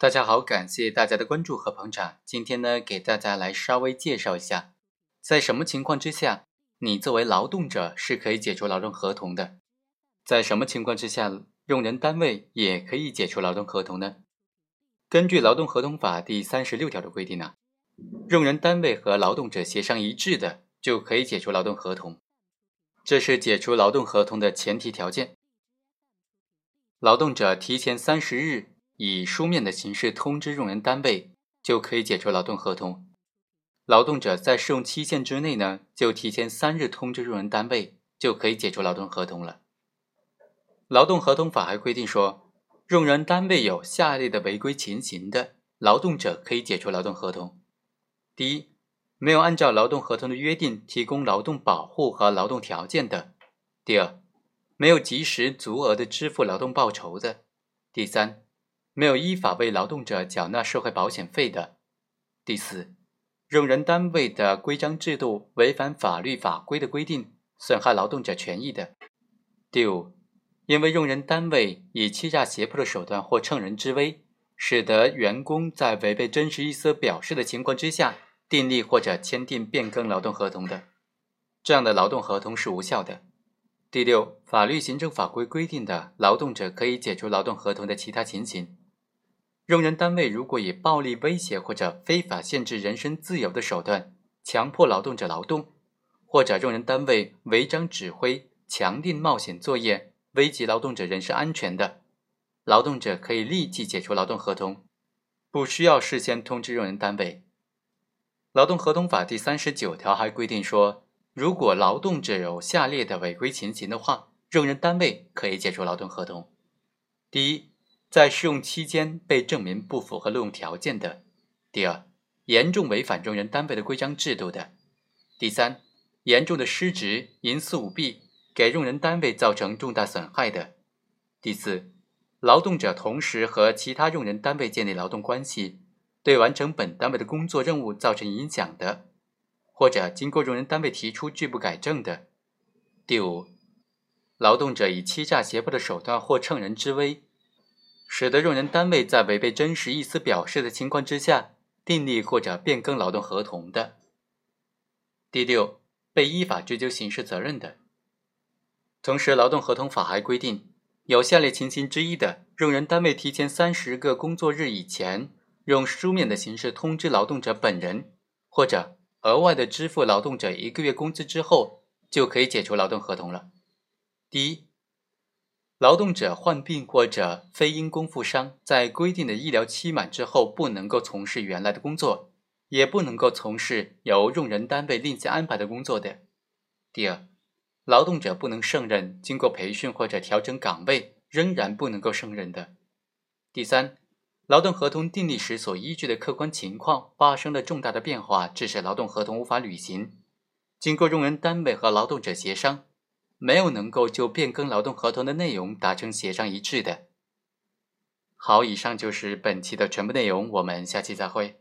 大家好，感谢大家的关注和捧场。今天呢，给大家来稍微介绍一下，在什么情况之下，你作为劳动者是可以解除劳动合同的；在什么情况之下，用人单位也可以解除劳动合同呢？根据《劳动合同法》第三十六条的规定呢，用人单位和劳动者协商一致的，就可以解除劳动合同。这是解除劳动合同的前提条件。劳动者提前三十日。以书面的形式通知用人单位，就可以解除劳动合同。劳动者在试用期限之内呢，就提前三日通知用人单位，就可以解除劳动合同了。劳动合同法还规定说，用人单位有下列的违规情形的，劳动者可以解除劳动合同：第一，没有按照劳动合同的约定提供劳动保护和劳动条件的；第二，没有及时足额的支付劳动报酬的；第三。没有依法为劳动者缴纳社会保险费的；第四，用人单位的规章制度违反法律法规的规定，损害劳动者权益的；第五，因为用人单位以欺诈胁迫的手段或乘人之危，使得员工在违背真实意思表示的情况之下订立或者签订变更劳动合同的，这样的劳动合同是无效的。第六，法律、行政法规规定的劳动者可以解除劳动合同的其他情形。用人单位如果以暴力威胁或者非法限制人身自由的手段强迫劳动者劳动，或者用人单位违章指挥、强令冒险作业、危及劳动者人身安全的，劳动者可以立即解除劳动合同，不需要事先通知用人单位。劳动合同法第三十九条还规定说，如果劳动者有下列的违规情形的话，用人单位可以解除劳动合同：第一，在试用期间被证明不符合录用条件的；第二，严重违反用人单位的规章制度的；第三，严重的失职、营私舞弊，给用人单位造成重大损害的；第四，劳动者同时和其他用人单位建立劳动关系，对完成本单位的工作任务造成影响的，或者经过用人单位提出拒不改正的；第五，劳动者以欺诈胁迫的手段或乘人之危。使得用人单位在违背真实意思表示的情况之下订立或者变更劳动合同的。第六，被依法追究刑事责任的。同时，劳动合同法还规定，有下列情形之一的，用人单位提前三十个工作日以前，用书面的形式通知劳动者本人，或者额外的支付劳动者一个月工资之后，就可以解除劳动合同了。第一。劳动者患病或者非因工负伤，在规定的医疗期满之后，不能够从事原来的工作，也不能够从事由用人单位另行安排的工作的。第二，劳动者不能胜任，经过培训或者调整岗位仍然不能够胜任的。第三，劳动合同订立时所依据的客观情况发生了重大的变化，致使劳动合同无法履行，经过用人单位和劳动者协商。没有能够就变更劳动合同的内容达成协商一致的。好，以上就是本期的全部内容，我们下期再会。